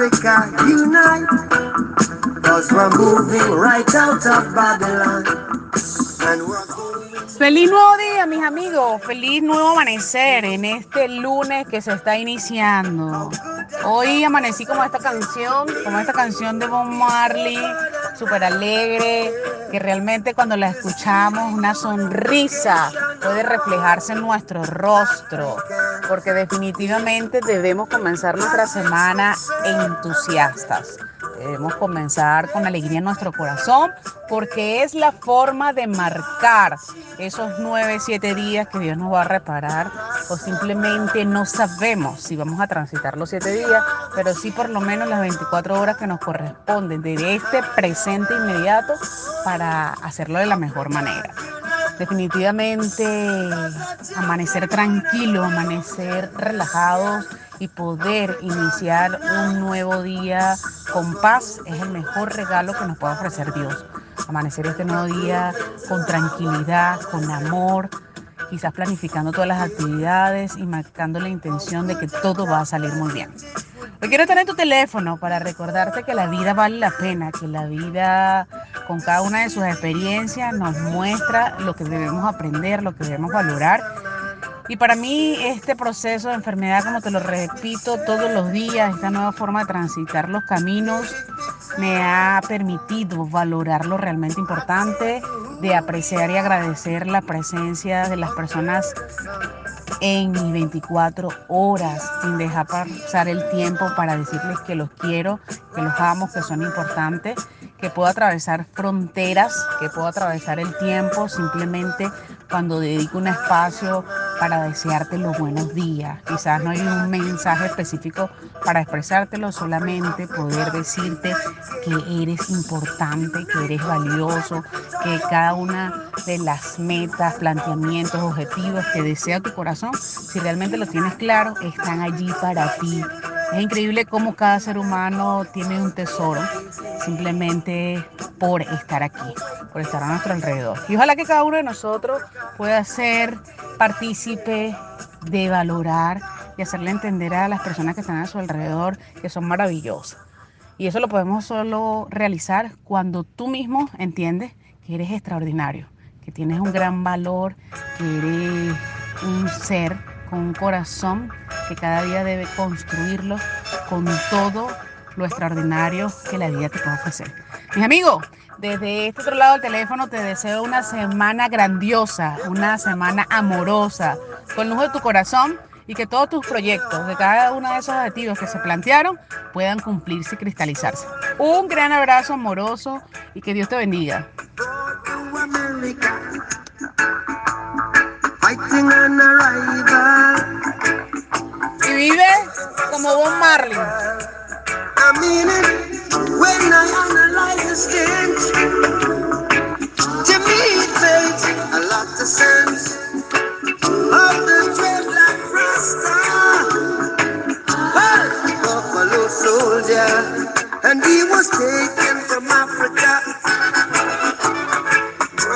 Africa unite. Cause we're moving right out of Babylon. And we're going Feliz nuevo día, mis amigos. Feliz nuevo amanecer en este lunes que se está iniciando. Hoy amanecí como esta canción, como esta canción de Bob Marley, súper alegre, que realmente cuando la escuchamos una sonrisa puede reflejarse en nuestro rostro, porque definitivamente debemos comenzar nuestra semana entusiastas. Debemos comenzar con alegría en nuestro corazón porque es la forma de marcar esos nueve, siete días que Dios nos va a reparar o simplemente no sabemos si vamos a transitar los siete días, pero sí por lo menos las 24 horas que nos corresponden de este presente inmediato para hacerlo de la mejor manera. Definitivamente amanecer tranquilo, amanecer relajados y poder iniciar un nuevo día con paz es el mejor regalo que nos puede ofrecer Dios. Amanecer este nuevo día con tranquilidad, con amor, quizás planificando todas las actividades y marcando la intención de que todo va a salir muy bien. Hoy quiero tener tu teléfono para recordarte que la vida vale la pena, que la vida con cada una de sus experiencias nos muestra lo que debemos aprender, lo que debemos valorar. Y para mí este proceso de enfermedad, como te lo repito todos los días, esta nueva forma de transitar los caminos, me ha permitido valorar lo realmente importante, de apreciar y agradecer la presencia de las personas en mis 24 horas, sin dejar pasar el tiempo para decirles que los quiero, que los amo, que son importantes, que puedo atravesar fronteras, que puedo atravesar el tiempo simplemente cuando dedico un espacio para desearte los buenos días. Quizás no hay un mensaje específico para expresártelo, solamente poder decirte que eres importante, que eres valioso, que cada una de las metas, planteamientos, objetivos que desea tu corazón, si realmente lo tienes claro, están allí para ti. Es increíble cómo cada ser humano tiene un tesoro simplemente por estar aquí, por estar a nuestro alrededor. Y ojalá que cada uno de nosotros pueda ser partícipe de valorar y hacerle entender a las personas que están a su alrededor que son maravillosas. Y eso lo podemos solo realizar cuando tú mismo entiendes que eres extraordinario, que tienes un gran valor, que eres un ser con un corazón que cada día debe construirlo con todo lo extraordinario que la vida te puede ofrecer. Mis amigos, desde este otro lado del teléfono te deseo una semana grandiosa, una semana amorosa, con luz de tu corazón y que todos tus proyectos, de cada uno de esos objetivos que se plantearon, puedan cumplirse y cristalizarse. Un gran abrazo amoroso y que Dios te bendiga. como Bob Marley. I mean it when I analyze the. To me, it makes a lot of sense. Of the dreadlock rasta, oh, soldier, and he was taken from Africa.